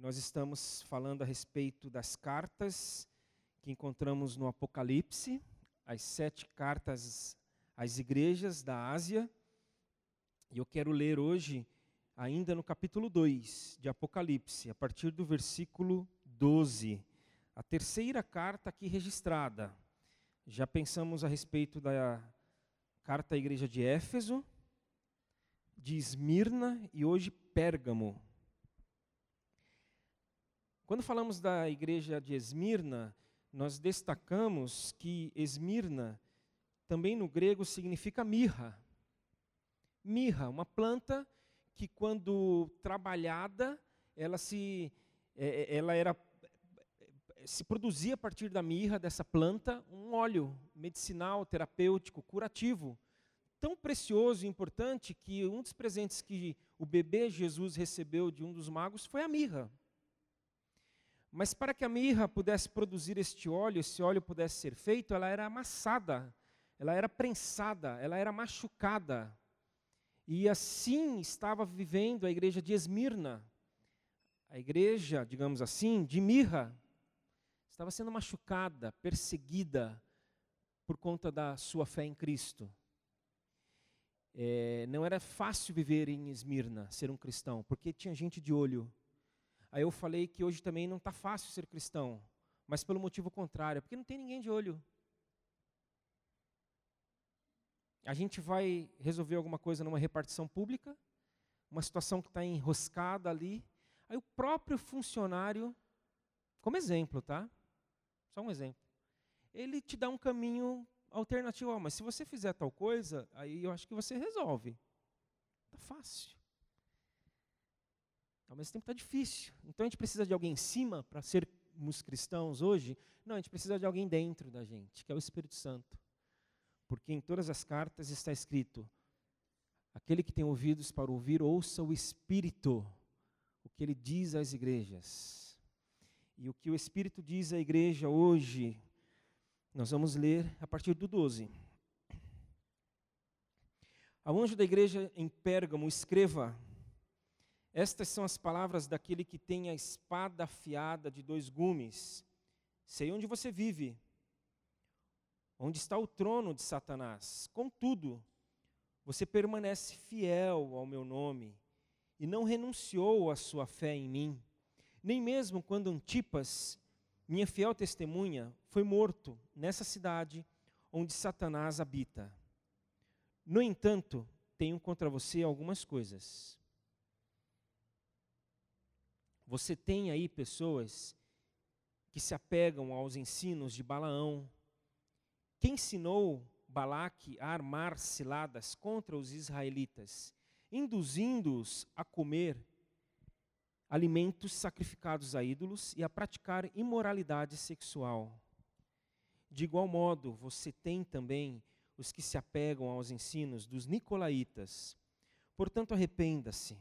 Nós estamos falando a respeito das cartas que encontramos no Apocalipse, as sete cartas às igrejas da Ásia. E eu quero ler hoje, ainda no capítulo 2 de Apocalipse, a partir do versículo 12, a terceira carta aqui registrada. Já pensamos a respeito da carta à igreja de Éfeso, de Esmirna e hoje Pérgamo. Quando falamos da igreja de Esmirna, nós destacamos que Esmirna também no grego significa mirra. Mirra, uma planta que quando trabalhada, ela se é, é, ela era se produzia a partir da mirra dessa planta um óleo medicinal, terapêutico, curativo, tão precioso e importante que um dos presentes que o bebê Jesus recebeu de um dos magos foi a mirra. Mas para que a mirra pudesse produzir este óleo, esse óleo pudesse ser feito, ela era amassada, ela era prensada, ela era machucada. E assim estava vivendo a igreja de Esmirna. A igreja, digamos assim, de mirra, estava sendo machucada, perseguida por conta da sua fé em Cristo. É, não era fácil viver em Esmirna, ser um cristão, porque tinha gente de olho. Aí eu falei que hoje também não está fácil ser cristão, mas pelo motivo contrário, porque não tem ninguém de olho. A gente vai resolver alguma coisa numa repartição pública, uma situação que está enroscada ali, aí o próprio funcionário, como exemplo, tá? Só um exemplo. Ele te dá um caminho alternativo, oh, mas se você fizer tal coisa, aí eu acho que você resolve. Está fácil. Ao mesmo tempo está difícil. Então a gente precisa de alguém em cima para sermos cristãos hoje? Não, a gente precisa de alguém dentro da gente, que é o Espírito Santo. Porque em todas as cartas está escrito: aquele que tem ouvidos para ouvir, ouça o Espírito, o que ele diz às igrejas. E o que o Espírito diz à igreja hoje, nós vamos ler a partir do 12. Ao anjo da igreja em Pérgamo, escreva estas são as palavras daquele que tem a espada afiada de dois gumes. Sei onde você vive, onde está o trono de Satanás. Contudo, você permanece fiel ao meu nome e não renunciou à sua fé em mim, nem mesmo quando Antipas, minha fiel testemunha, foi morto nessa cidade onde Satanás habita. No entanto, tenho contra você algumas coisas você tem aí pessoas que se apegam aos ensinos de Balaão, que ensinou Balaque a armar ciladas contra os israelitas, induzindo-os a comer alimentos sacrificados a ídolos e a praticar imoralidade sexual. De igual modo, você tem também os que se apegam aos ensinos dos nicolaítas. Portanto, arrependa-se,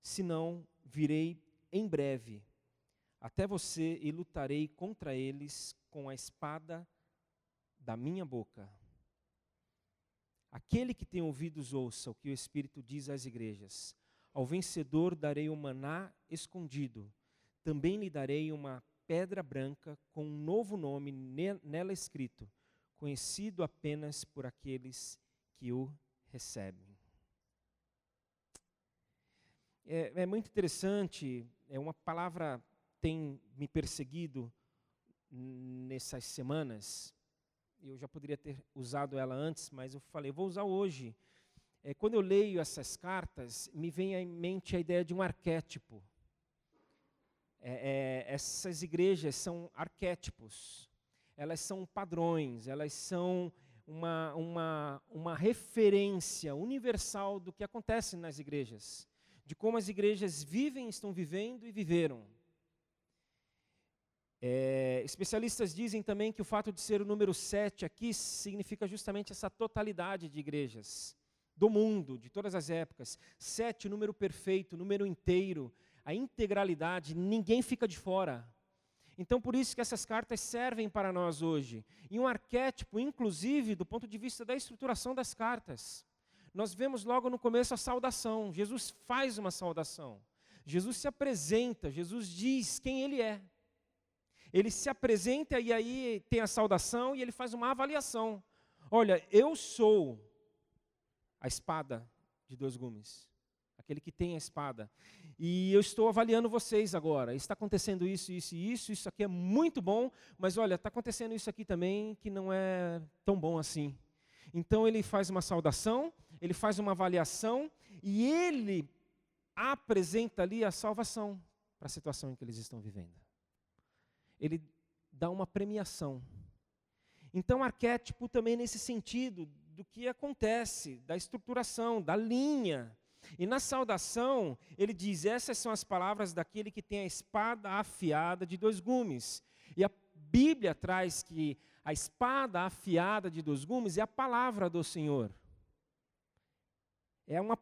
senão virei em breve até você e lutarei contra eles com a espada da minha boca. Aquele que tem ouvidos, ouça o que o Espírito diz às igrejas. Ao vencedor darei o maná escondido. Também lhe darei uma pedra branca com um novo nome nela escrito, conhecido apenas por aqueles que o recebem. É, é muito interessante, é uma palavra tem me perseguido nessas semanas. Eu já poderia ter usado ela antes, mas eu falei, vou usar hoje. É, quando eu leio essas cartas, me vem em mente a ideia de um arquétipo. É, é, essas igrejas são arquétipos, elas são padrões, elas são uma, uma, uma referência universal do que acontece nas igrejas de como as igrejas vivem, estão vivendo e viveram. É, especialistas dizem também que o fato de ser o número 7 aqui significa justamente essa totalidade de igrejas do mundo, de todas as épocas. Sete, o número perfeito, número inteiro, a integralidade, ninguém fica de fora. Então, por isso que essas cartas servem para nós hoje. E um arquétipo, inclusive, do ponto de vista da estruturação das cartas nós vemos logo no começo a saudação. Jesus faz uma saudação. Jesus se apresenta, Jesus diz quem ele é. Ele se apresenta e aí tem a saudação e ele faz uma avaliação. Olha, eu sou a espada de dois gumes, aquele que tem a espada. E eu estou avaliando vocês agora. Está acontecendo isso, isso e isso. Isso aqui é muito bom, mas olha, está acontecendo isso aqui também que não é tão bom assim. Então ele faz uma saudação, ele faz uma avaliação e ele apresenta ali a salvação para a situação em que eles estão vivendo. Ele dá uma premiação. Então, arquétipo também nesse sentido do que acontece, da estruturação, da linha. E na saudação, ele diz: essas são as palavras daquele que tem a espada afiada de dois gumes. E a Bíblia traz que a espada afiada de dois gumes é a palavra do Senhor. É uma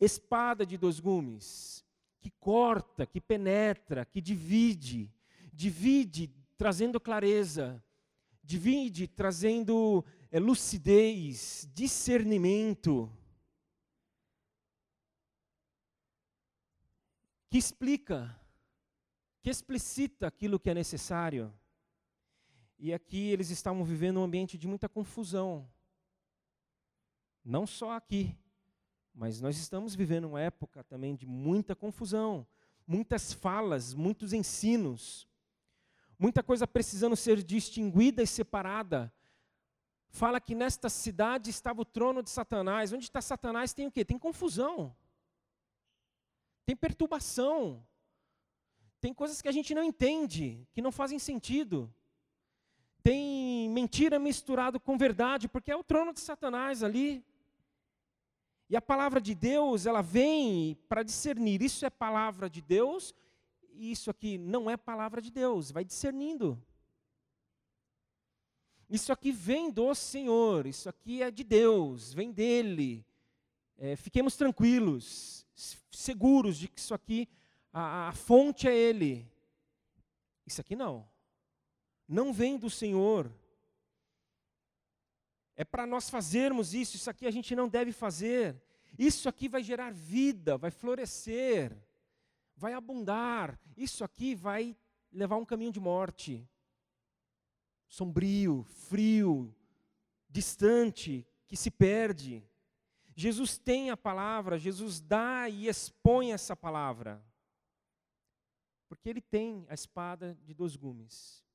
espada de dois gumes que corta, que penetra, que divide, divide trazendo clareza, divide trazendo é, lucidez, discernimento, que explica, que explicita aquilo que é necessário. E aqui eles estavam vivendo um ambiente de muita confusão. Não só aqui, mas nós estamos vivendo uma época também de muita confusão, muitas falas, muitos ensinos, muita coisa precisando ser distinguida e separada. Fala que nesta cidade estava o trono de Satanás. Onde está Satanás tem o quê? Tem confusão. Tem perturbação. Tem coisas que a gente não entende, que não fazem sentido. Tem mentira misturado com verdade, porque é o trono de Satanás ali. E a palavra de Deus, ela vem para discernir, isso é palavra de Deus, e isso aqui não é palavra de Deus, vai discernindo. Isso aqui vem do Senhor, isso aqui é de Deus, vem dele. É, fiquemos tranquilos, seguros de que isso aqui, a, a fonte é Ele. Isso aqui não. Não vem do Senhor, é para nós fazermos isso, isso aqui a gente não deve fazer. Isso aqui vai gerar vida, vai florescer, vai abundar. Isso aqui vai levar um caminho de morte. Sombrio, frio, distante, que se perde. Jesus tem a palavra, Jesus dá e expõe essa palavra. Porque ele tem a espada de dois gumes.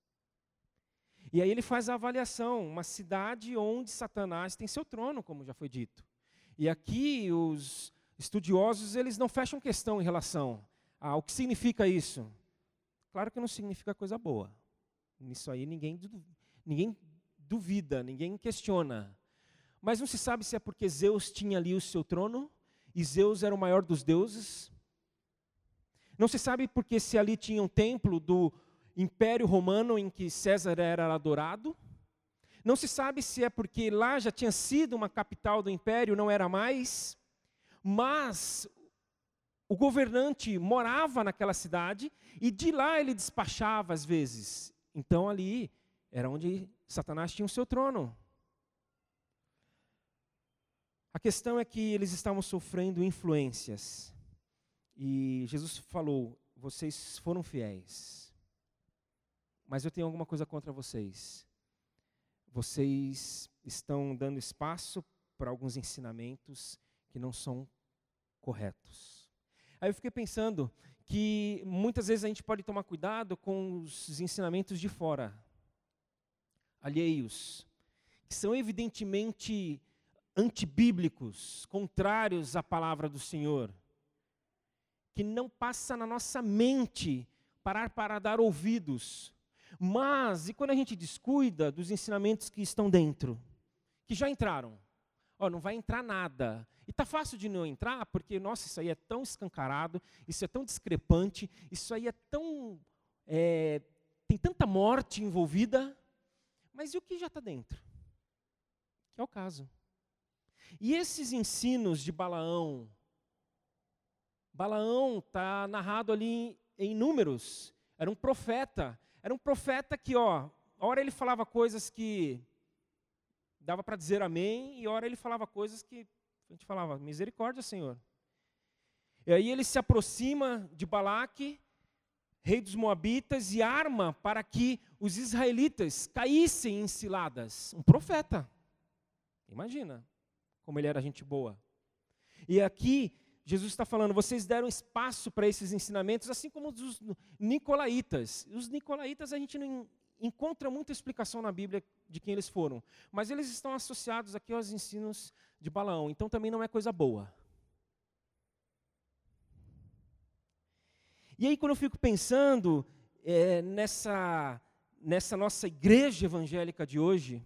E aí ele faz a avaliação, uma cidade onde Satanás tem seu trono, como já foi dito. E aqui os estudiosos, eles não fecham questão em relação ao que significa isso. Claro que não significa coisa boa. Nisso aí ninguém, ninguém duvida, ninguém questiona. Mas não se sabe se é porque Zeus tinha ali o seu trono e Zeus era o maior dos deuses. Não se sabe porque se ali tinha um templo do Império Romano em que César era adorado. Não se sabe se é porque lá já tinha sido uma capital do império, não era mais, mas o governante morava naquela cidade e de lá ele despachava às vezes. Então ali era onde Satanás tinha o seu trono. A questão é que eles estavam sofrendo influências. E Jesus falou: vocês foram fiéis. Mas eu tenho alguma coisa contra vocês. Vocês estão dando espaço para alguns ensinamentos que não são corretos. Aí eu fiquei pensando que muitas vezes a gente pode tomar cuidado com os ensinamentos de fora, alheios, que são evidentemente antibíblicos, contrários à palavra do Senhor, que não passa na nossa mente parar para dar ouvidos, mas, e quando a gente descuida dos ensinamentos que estão dentro, que já entraram? Ó, não vai entrar nada. E tá fácil de não entrar, porque, nossa, isso aí é tão escancarado, isso é tão discrepante, isso aí é tão. É, tem tanta morte envolvida. Mas e o que já está dentro? Que é o caso. E esses ensinos de Balaão, Balaão está narrado ali em números, era um profeta, era um profeta que, ó, hora ele falava coisas que dava para dizer amém, e hora ele falava coisas que a gente falava, misericórdia, Senhor. E aí ele se aproxima de Balaque, rei dos Moabitas, e arma para que os israelitas caíssem em ciladas. Um profeta. Imagina como ele era gente boa. E aqui Jesus está falando, vocês deram espaço para esses ensinamentos, assim como os nicolaítas. Os nicolaítas a gente não encontra muita explicação na Bíblia de quem eles foram, mas eles estão associados aqui aos ensinos de Balaão, então também não é coisa boa. E aí, quando eu fico pensando é, nessa, nessa nossa igreja evangélica de hoje,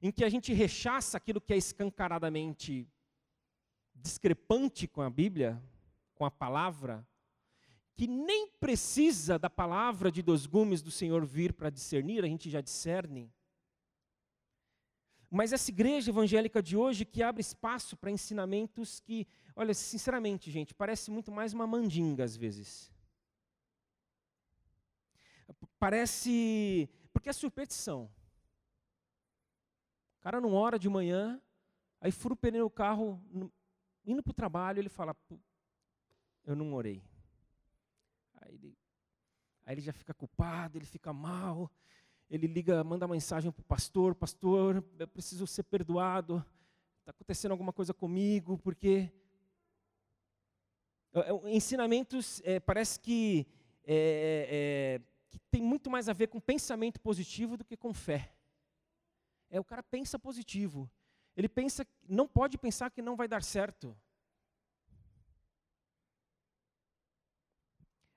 em que a gente rechaça aquilo que é escancaradamente discrepante com a Bíblia, com a palavra, que nem precisa da palavra de dois gumes do Senhor vir para discernir, a gente já discerne. Mas essa igreja evangélica de hoje que abre espaço para ensinamentos que, olha, sinceramente, gente, parece muito mais uma mandinga às vezes. Parece. Porque é superstição. O cara não ora de manhã, aí fura o pneu do carro, indo para o trabalho, ele fala: Eu não orei. Aí ele, aí ele já fica culpado, ele fica mal, ele liga, manda mensagem para o pastor, pastor, eu preciso ser perdoado, está acontecendo alguma coisa comigo, porque é, é, ensinamentos é, parece que, é, é, que tem muito mais a ver com pensamento positivo do que com fé. É o cara pensa positivo, ele pensa, não pode pensar que não vai dar certo.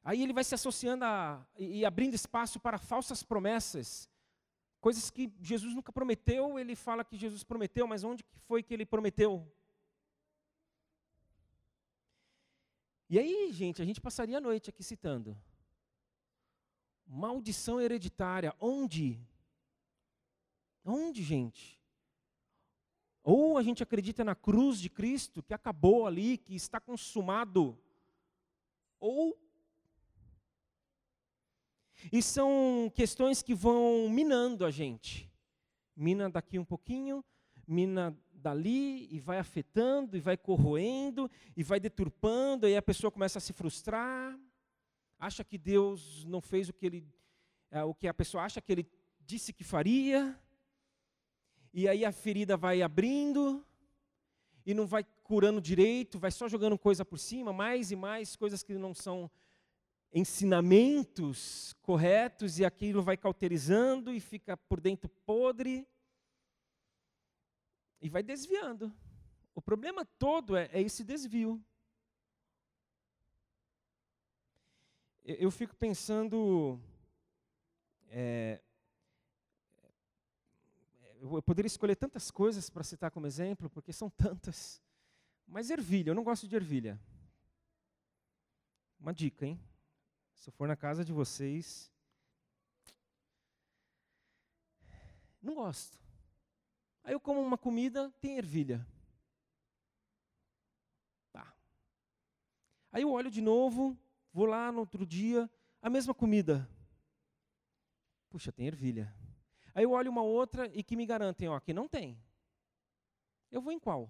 Aí ele vai se associando a, e abrindo espaço para falsas promessas. Coisas que Jesus nunca prometeu, ele fala que Jesus prometeu, mas onde foi que ele prometeu? E aí, gente, a gente passaria a noite aqui citando. Maldição hereditária. Onde? Onde, gente? Ou a gente acredita na cruz de Cristo, que acabou ali, que está consumado. Ou e são questões que vão minando a gente. Mina daqui um pouquinho, mina dali, e vai afetando, e vai corroendo, e vai deturpando, e a pessoa começa a se frustrar, acha que Deus não fez o que, ele, é, o que a pessoa acha que ele disse que faria, e aí a ferida vai abrindo, e não vai curando direito, vai só jogando coisa por cima, mais e mais coisas que não são ensinamentos corretos e aquilo vai cauterizando e fica por dentro podre e vai desviando. O problema todo é, é esse desvio. Eu, eu fico pensando. É, eu poderia escolher tantas coisas para citar como exemplo, porque são tantas. Mas ervilha, eu não gosto de ervilha. Uma dica, hein? Se eu for na casa de vocês, não gosto. Aí eu como uma comida, tem ervilha. Tá. Aí eu olho de novo, vou lá no outro dia, a mesma comida. Puxa, tem ervilha. Aí eu olho uma outra e que me garantem, ó, que não tem. Eu vou em qual?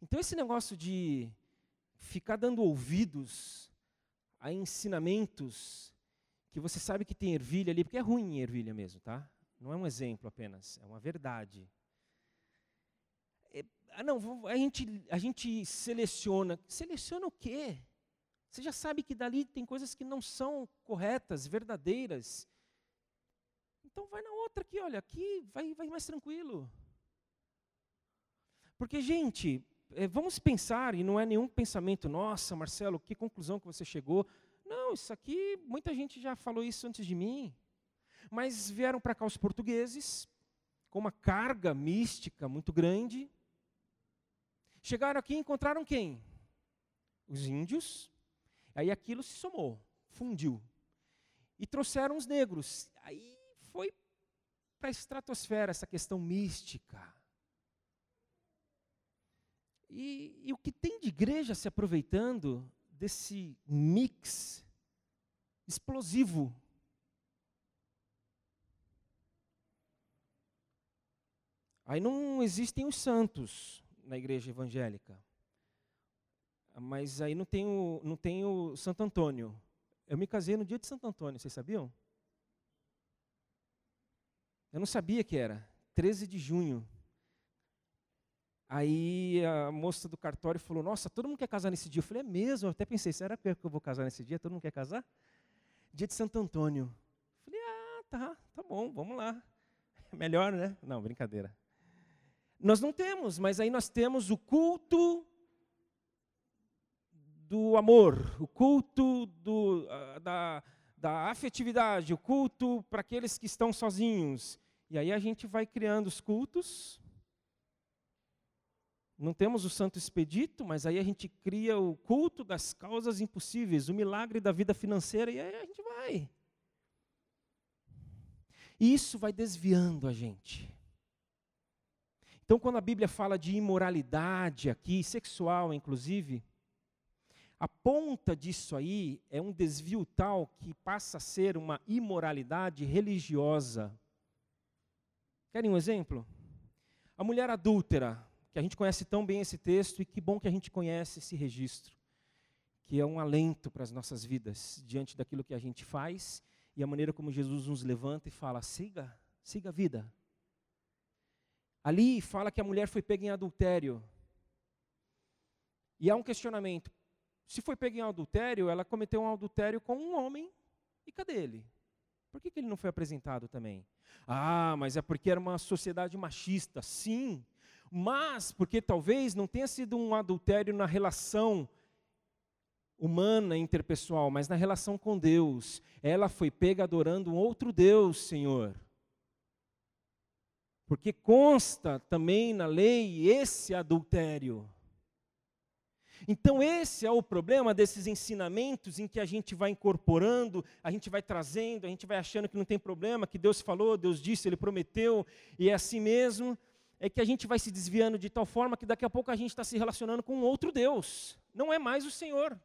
Então, esse negócio de ficar dando ouvidos a ensinamentos que você sabe que tem ervilha ali, porque é ruim ervilha mesmo, tá? Não é um exemplo apenas, é uma verdade. É, ah, não, a gente, a gente seleciona. Seleciona o quê? Você já sabe que dali tem coisas que não são corretas, verdadeiras. Então vai na outra aqui, olha, aqui vai, vai mais tranquilo. Porque, gente, é, vamos pensar, e não é nenhum pensamento, nossa, Marcelo, que conclusão que você chegou. Não, isso aqui, muita gente já falou isso antes de mim. Mas vieram para cá os portugueses, com uma carga mística muito grande. Chegaram aqui e encontraram quem? Os índios. Aí aquilo se somou, fundiu. E trouxeram os negros. Aí foi para a estratosfera essa questão mística. E, e o que tem de igreja se aproveitando desse mix explosivo. Aí não existem os santos na igreja evangélica. Mas aí não tem o, não tem o Santo Antônio. Eu me casei no dia de Santo Antônio, vocês sabiam? Eu não sabia que era. 13 de junho. Aí a moça do cartório falou: Nossa, todo mundo quer casar nesse dia. Eu falei: É mesmo? Eu até pensei: Será que eu vou casar nesse dia? Todo mundo quer casar? Dia de Santo Antônio. Eu falei: Ah, tá, tá bom, vamos lá. Melhor, né? Não, brincadeira. Nós não temos, mas aí nós temos o culto do amor, o culto do, uh, da, da afetividade, o culto para aqueles que estão sozinhos. E aí a gente vai criando os cultos. Não temos o Santo Expedito, mas aí a gente cria o culto das causas impossíveis, o milagre da vida financeira, e aí a gente vai. E isso vai desviando a gente. Então, quando a Bíblia fala de imoralidade aqui, sexual inclusive, a ponta disso aí é um desvio tal que passa a ser uma imoralidade religiosa. Querem um exemplo? A mulher adúltera, que a gente conhece tão bem esse texto e que bom que a gente conhece esse registro, que é um alento para as nossas vidas diante daquilo que a gente faz e a maneira como Jesus nos levanta e fala: siga, siga a vida. Ali fala que a mulher foi pega em adultério. E há um questionamento. Se foi pega em adultério, ela cometeu um adultério com um homem, e cadê ele? Por que, que ele não foi apresentado também? Ah, mas é porque era uma sociedade machista. Sim, mas porque talvez não tenha sido um adultério na relação humana, interpessoal, mas na relação com Deus. Ela foi pega adorando um outro Deus, Senhor. Porque consta também na lei esse adultério. Então, esse é o problema desses ensinamentos em que a gente vai incorporando, a gente vai trazendo, a gente vai achando que não tem problema, que Deus falou, Deus disse, Ele prometeu, e é assim mesmo. É que a gente vai se desviando de tal forma que daqui a pouco a gente está se relacionando com outro Deus, não é mais o Senhor.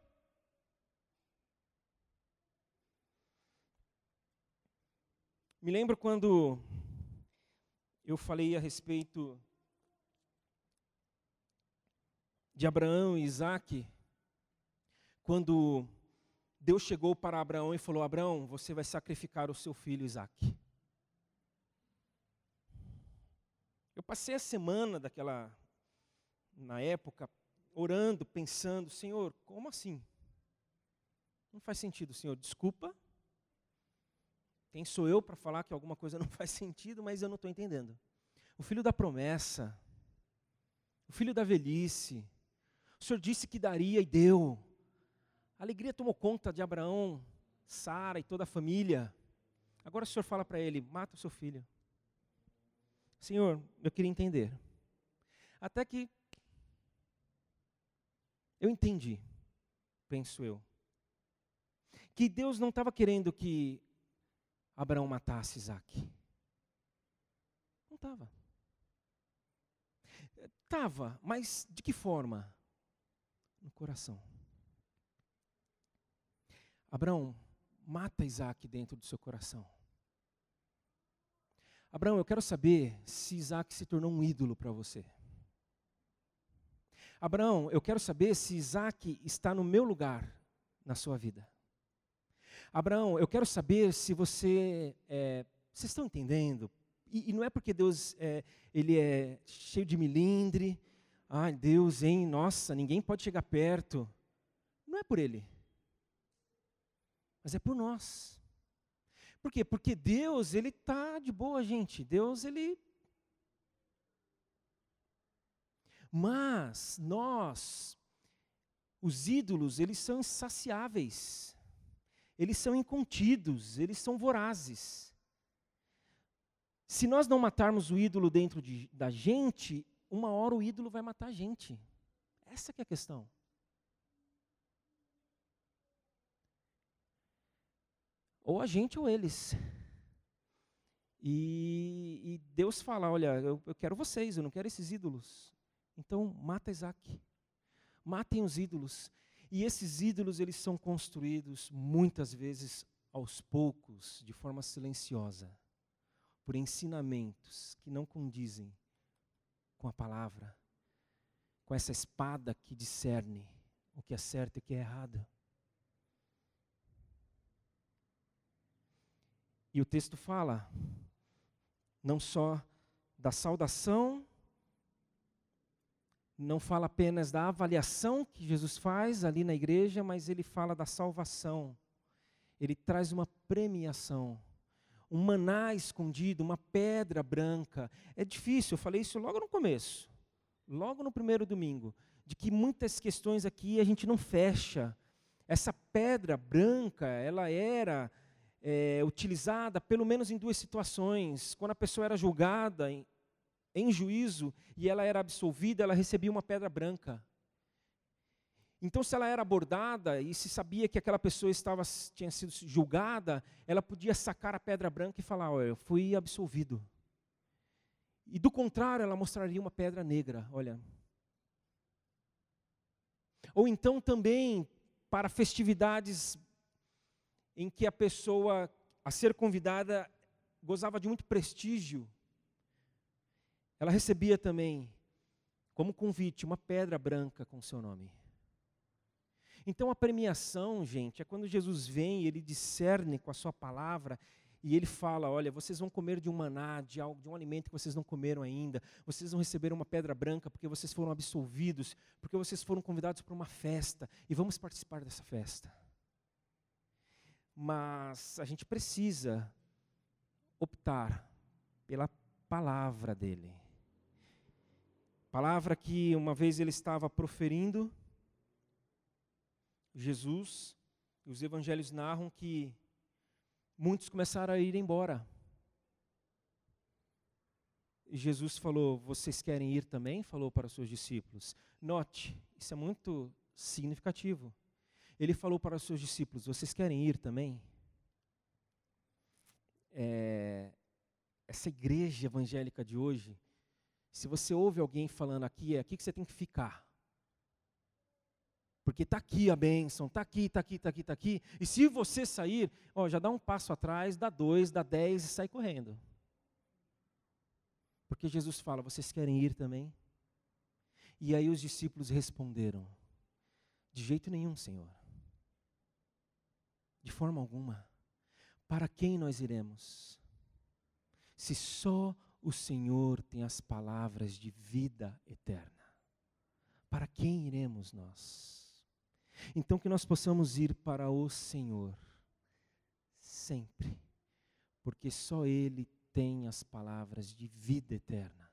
Me lembro quando eu falei a respeito de Abraão e Isaac, quando Deus chegou para Abraão e falou: Abraão, você vai sacrificar o seu filho Isaac. Eu passei a semana daquela, na época, orando, pensando: Senhor, como assim? Não faz sentido, Senhor, desculpa, quem sou eu para falar que alguma coisa não faz sentido, mas eu não estou entendendo? O filho da promessa, o filho da velhice, o Senhor disse que daria e deu. A alegria tomou conta de Abraão, Sara e toda a família. Agora o Senhor fala para ele: mata o seu filho. Senhor, eu queria entender. Até que eu entendi, penso eu, que Deus não estava querendo que Abraão matasse Isaac? Não estava. Estava, mas de que forma? No coração. Abraão, mata Isaac dentro do seu coração. Abraão, eu quero saber se Isaac se tornou um ídolo para você. Abraão, eu quero saber se Isaac está no meu lugar na sua vida. Abraão, eu quero saber se você. É, vocês estão entendendo? E, e, não é porque Deus é, ele é cheio de milindre. Ai, Deus, hein? Nossa, ninguém pode chegar perto. Não é por ele. Mas é por nós. Por quê? Porque Deus, ele está de boa, gente. Deus, ele. Mas nós, os ídolos, eles são insaciáveis eles são incontidos, eles são vorazes. Se nós não matarmos o ídolo dentro de, da gente, uma hora o ídolo vai matar a gente. Essa é a questão. Ou a gente ou eles. E, e Deus fala: olha, eu, eu quero vocês, eu não quero esses ídolos. Então mata Isaac. Matem os ídolos. E esses ídolos, eles são construídos muitas vezes aos poucos, de forma silenciosa, por ensinamentos que não condizem com a palavra, com essa espada que discerne o que é certo e o que é errado. E o texto fala não só da saudação, não fala apenas da avaliação que Jesus faz ali na igreja, mas ele fala da salvação. Ele traz uma premiação, um maná escondido, uma pedra branca. É difícil, eu falei isso logo no começo, logo no primeiro domingo, de que muitas questões aqui a gente não fecha. Essa pedra branca, ela era é, utilizada pelo menos em duas situações. Quando a pessoa era julgada em, em juízo e ela era absolvida, ela recebia uma pedra branca. Então, se ela era abordada e se sabia que aquela pessoa estava, tinha sido julgada, ela podia sacar a pedra branca e falar: Olha, eu fui absolvido. E do contrário, ela mostraria uma pedra negra, olha. Ou então também para festividades em que a pessoa a ser convidada gozava de muito prestígio, ela recebia também como convite uma pedra branca com seu nome. Então a premiação, gente, é quando Jesus vem e ele discerne com a sua palavra e ele fala: Olha, vocês vão comer de um maná, de, algo, de um alimento que vocês não comeram ainda, vocês vão receber uma pedra branca porque vocês foram absolvidos, porque vocês foram convidados para uma festa e vamos participar dessa festa mas a gente precisa optar pela palavra dele. Palavra que uma vez ele estava proferindo, Jesus, e os evangelhos narram que muitos começaram a ir embora. E Jesus falou: Vocês querem ir também? Falou para os seus discípulos. Note, isso é muito significativo ele falou para os seus discípulos: Vocês querem ir também? É, essa igreja evangélica de hoje, se você ouve alguém falando aqui, é aqui que você tem que ficar. Porque está aqui a bênção, está aqui, está aqui, está aqui, está aqui. E se você sair, ó, já dá um passo atrás, dá dois, dá dez e sai correndo. Porque Jesus fala: Vocês querem ir também? E aí os discípulos responderam: De jeito nenhum, Senhor. De forma alguma. Para quem nós iremos? Se só o Senhor tem as palavras de vida eterna. Para quem iremos nós? Então que nós possamos ir para o Senhor sempre, porque só Ele tem as palavras de vida eterna.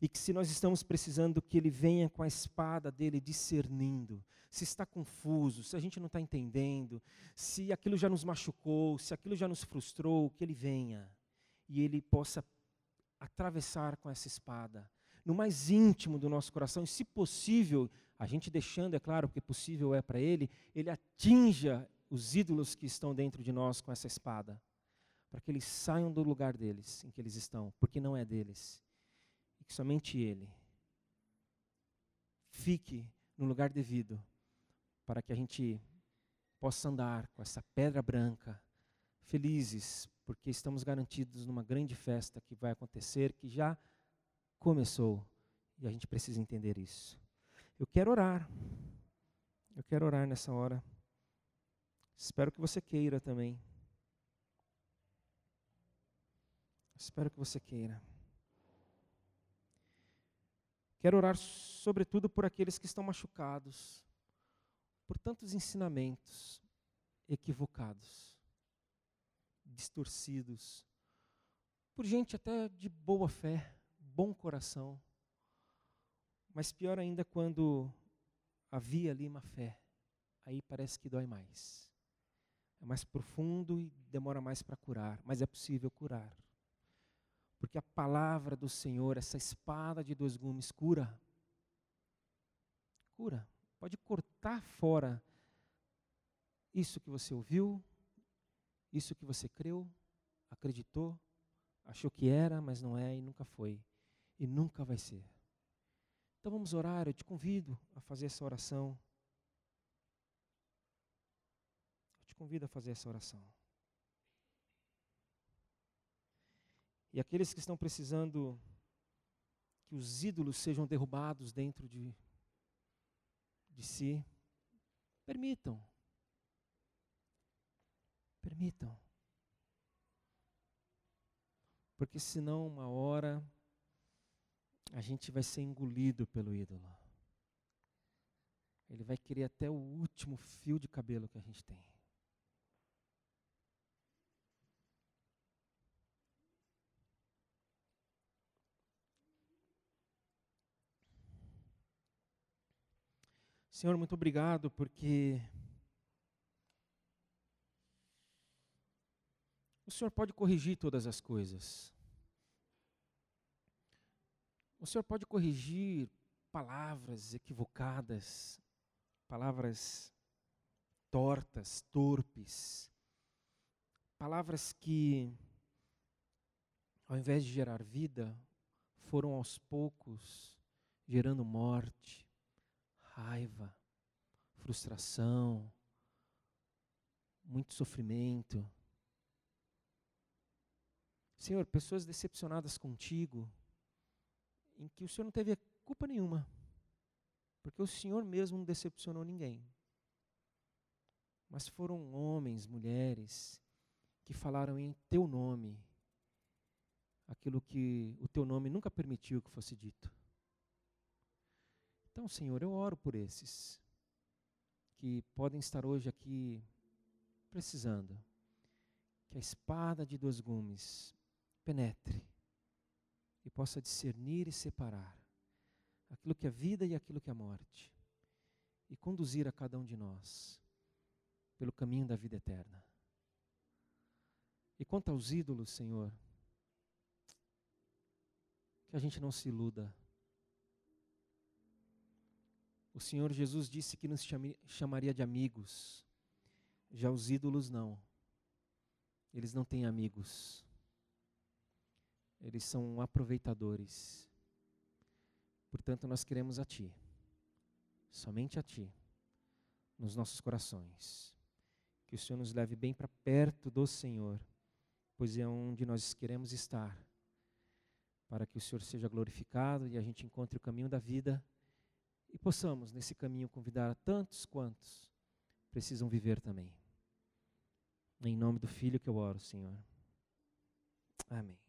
E que se nós estamos precisando que Ele venha com a espada dele discernindo, se está confuso, se a gente não está entendendo, se aquilo já nos machucou, se aquilo já nos frustrou, que Ele venha e Ele possa atravessar com essa espada, no mais íntimo do nosso coração, e se possível, a gente deixando, é claro, porque possível é para Ele, Ele atinja os ídolos que estão dentro de nós com essa espada, para que eles saiam do lugar deles, em que eles estão, porque não é deles. Que somente Ele fique no lugar devido, para que a gente possa andar com essa pedra branca, felizes, porque estamos garantidos numa grande festa que vai acontecer, que já começou, e a gente precisa entender isso. Eu quero orar, eu quero orar nessa hora. Espero que você queira também. Espero que você queira. Quero orar, sobretudo, por aqueles que estão machucados, por tantos ensinamentos equivocados, distorcidos, por gente até de boa fé, bom coração, mas pior ainda quando havia ali uma fé, aí parece que dói mais. É mais profundo e demora mais para curar, mas é possível curar. Porque a palavra do Senhor, essa espada de dois gumes, cura. Cura. Pode cortar fora isso que você ouviu, isso que você creu, acreditou, achou que era, mas não é e nunca foi. E nunca vai ser. Então vamos orar, eu te convido a fazer essa oração. Eu te convido a fazer essa oração. E aqueles que estão precisando que os ídolos sejam derrubados dentro de, de si. Permitam. Permitam. Porque senão, uma hora, a gente vai ser engolido pelo ídolo. Ele vai querer até o último fio de cabelo que a gente tem. Senhor, muito obrigado porque o Senhor pode corrigir todas as coisas. O Senhor pode corrigir palavras equivocadas, palavras tortas, torpes, palavras que, ao invés de gerar vida, foram aos poucos gerando morte raiva, frustração, muito sofrimento. Senhor, pessoas decepcionadas contigo, em que o Senhor não teve culpa nenhuma, porque o Senhor mesmo não decepcionou ninguém. Mas foram homens, mulheres, que falaram em teu nome aquilo que o teu nome nunca permitiu que fosse dito. Então, Senhor, eu oro por esses que podem estar hoje aqui precisando que a espada de dois gumes penetre e possa discernir e separar aquilo que é vida e aquilo que é morte e conduzir a cada um de nós pelo caminho da vida eterna. E quanto aos ídolos, Senhor, que a gente não se iluda o Senhor Jesus disse que nos chamaria de amigos. Já os ídolos não. Eles não têm amigos. Eles são aproveitadores. Portanto, nós queremos a Ti. Somente a Ti. Nos nossos corações. Que o Senhor nos leve bem para perto do Senhor, pois é onde nós queremos estar. Para que o Senhor seja glorificado e a gente encontre o caminho da vida e possamos, nesse caminho, convidar a tantos quantos precisam viver também. Em nome do Filho que eu oro, Senhor. Amém.